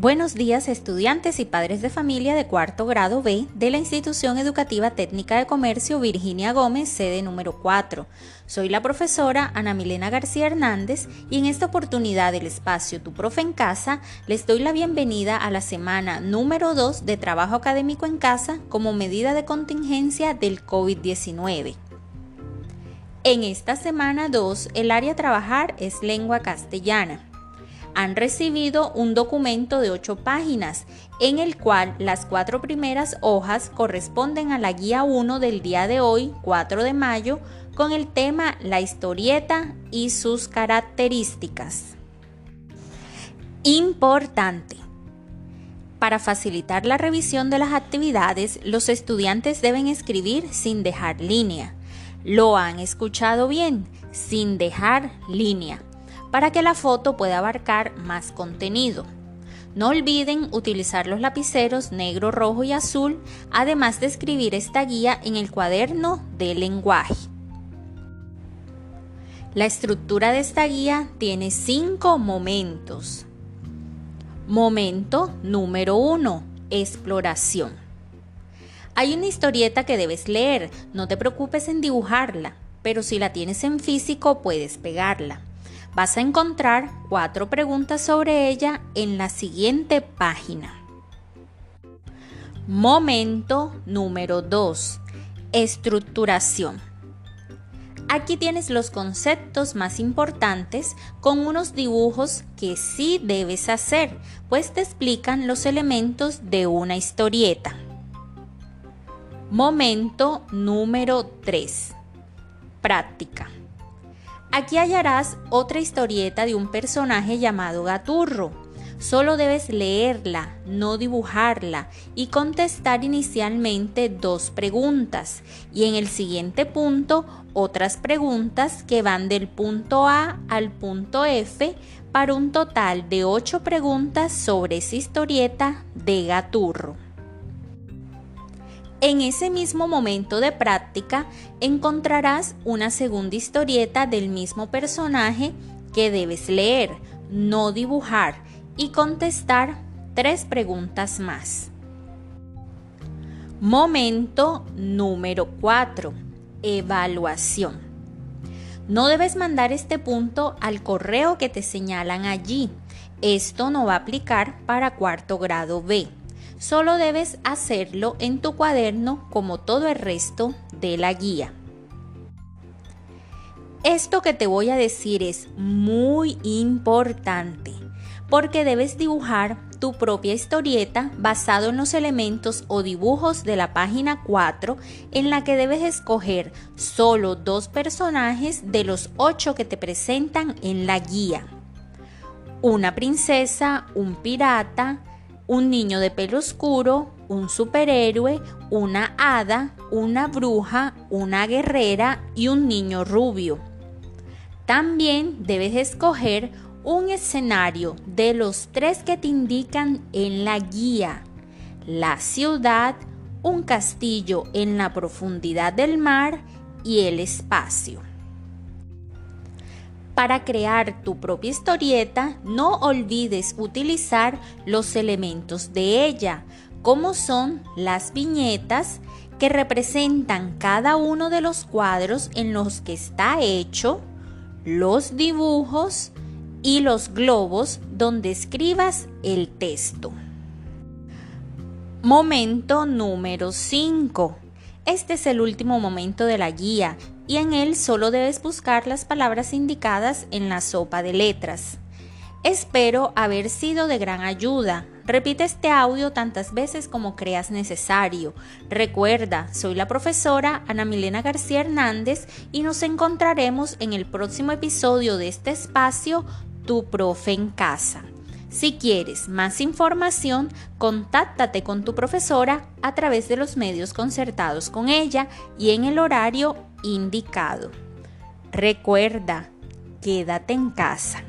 Buenos días estudiantes y padres de familia de cuarto grado B de la Institución Educativa Técnica de Comercio Virginia Gómez, sede número 4. Soy la profesora Ana Milena García Hernández y en esta oportunidad del espacio Tu Profe en Casa les doy la bienvenida a la semana número 2 de trabajo académico en casa como medida de contingencia del COVID-19. En esta semana 2 el área a trabajar es lengua castellana han recibido un documento de ocho páginas en el cual las cuatro primeras hojas corresponden a la guía 1 del día de hoy, 4 de mayo, con el tema La historieta y sus características. Importante. Para facilitar la revisión de las actividades, los estudiantes deben escribir sin dejar línea. Lo han escuchado bien, sin dejar línea para que la foto pueda abarcar más contenido. No olviden utilizar los lapiceros negro, rojo y azul, además de escribir esta guía en el cuaderno de lenguaje. La estructura de esta guía tiene cinco momentos. Momento número uno, exploración. Hay una historieta que debes leer, no te preocupes en dibujarla, pero si la tienes en físico puedes pegarla. Vas a encontrar cuatro preguntas sobre ella en la siguiente página. Momento número 2. Estructuración. Aquí tienes los conceptos más importantes con unos dibujos que sí debes hacer, pues te explican los elementos de una historieta. Momento número 3. Práctica. Aquí hallarás otra historieta de un personaje llamado Gaturro. Solo debes leerla, no dibujarla, y contestar inicialmente dos preguntas, y en el siguiente punto otras preguntas que van del punto A al punto F para un total de ocho preguntas sobre esa historieta de Gaturro. En ese mismo momento de práctica encontrarás una segunda historieta del mismo personaje que debes leer, no dibujar y contestar tres preguntas más. Momento número 4. Evaluación. No debes mandar este punto al correo que te señalan allí. Esto no va a aplicar para cuarto grado B. Solo debes hacerlo en tu cuaderno como todo el resto de la guía. Esto que te voy a decir es muy importante porque debes dibujar tu propia historieta basado en los elementos o dibujos de la página 4 en la que debes escoger solo dos personajes de los ocho que te presentan en la guía. Una princesa, un pirata, un niño de pelo oscuro, un superhéroe, una hada, una bruja, una guerrera y un niño rubio. También debes escoger un escenario de los tres que te indican en la guía. La ciudad, un castillo en la profundidad del mar y el espacio. Para crear tu propia historieta, no olvides utilizar los elementos de ella, como son las viñetas que representan cada uno de los cuadros en los que está hecho, los dibujos y los globos donde escribas el texto. Momento número 5. Este es el último momento de la guía y en él solo debes buscar las palabras indicadas en la sopa de letras. Espero haber sido de gran ayuda. Repite este audio tantas veces como creas necesario. Recuerda, soy la profesora Ana Milena García Hernández y nos encontraremos en el próximo episodio de este espacio, Tu Profe en Casa. Si quieres más información, contáctate con tu profesora a través de los medios concertados con ella y en el horario indicado. Recuerda, quédate en casa.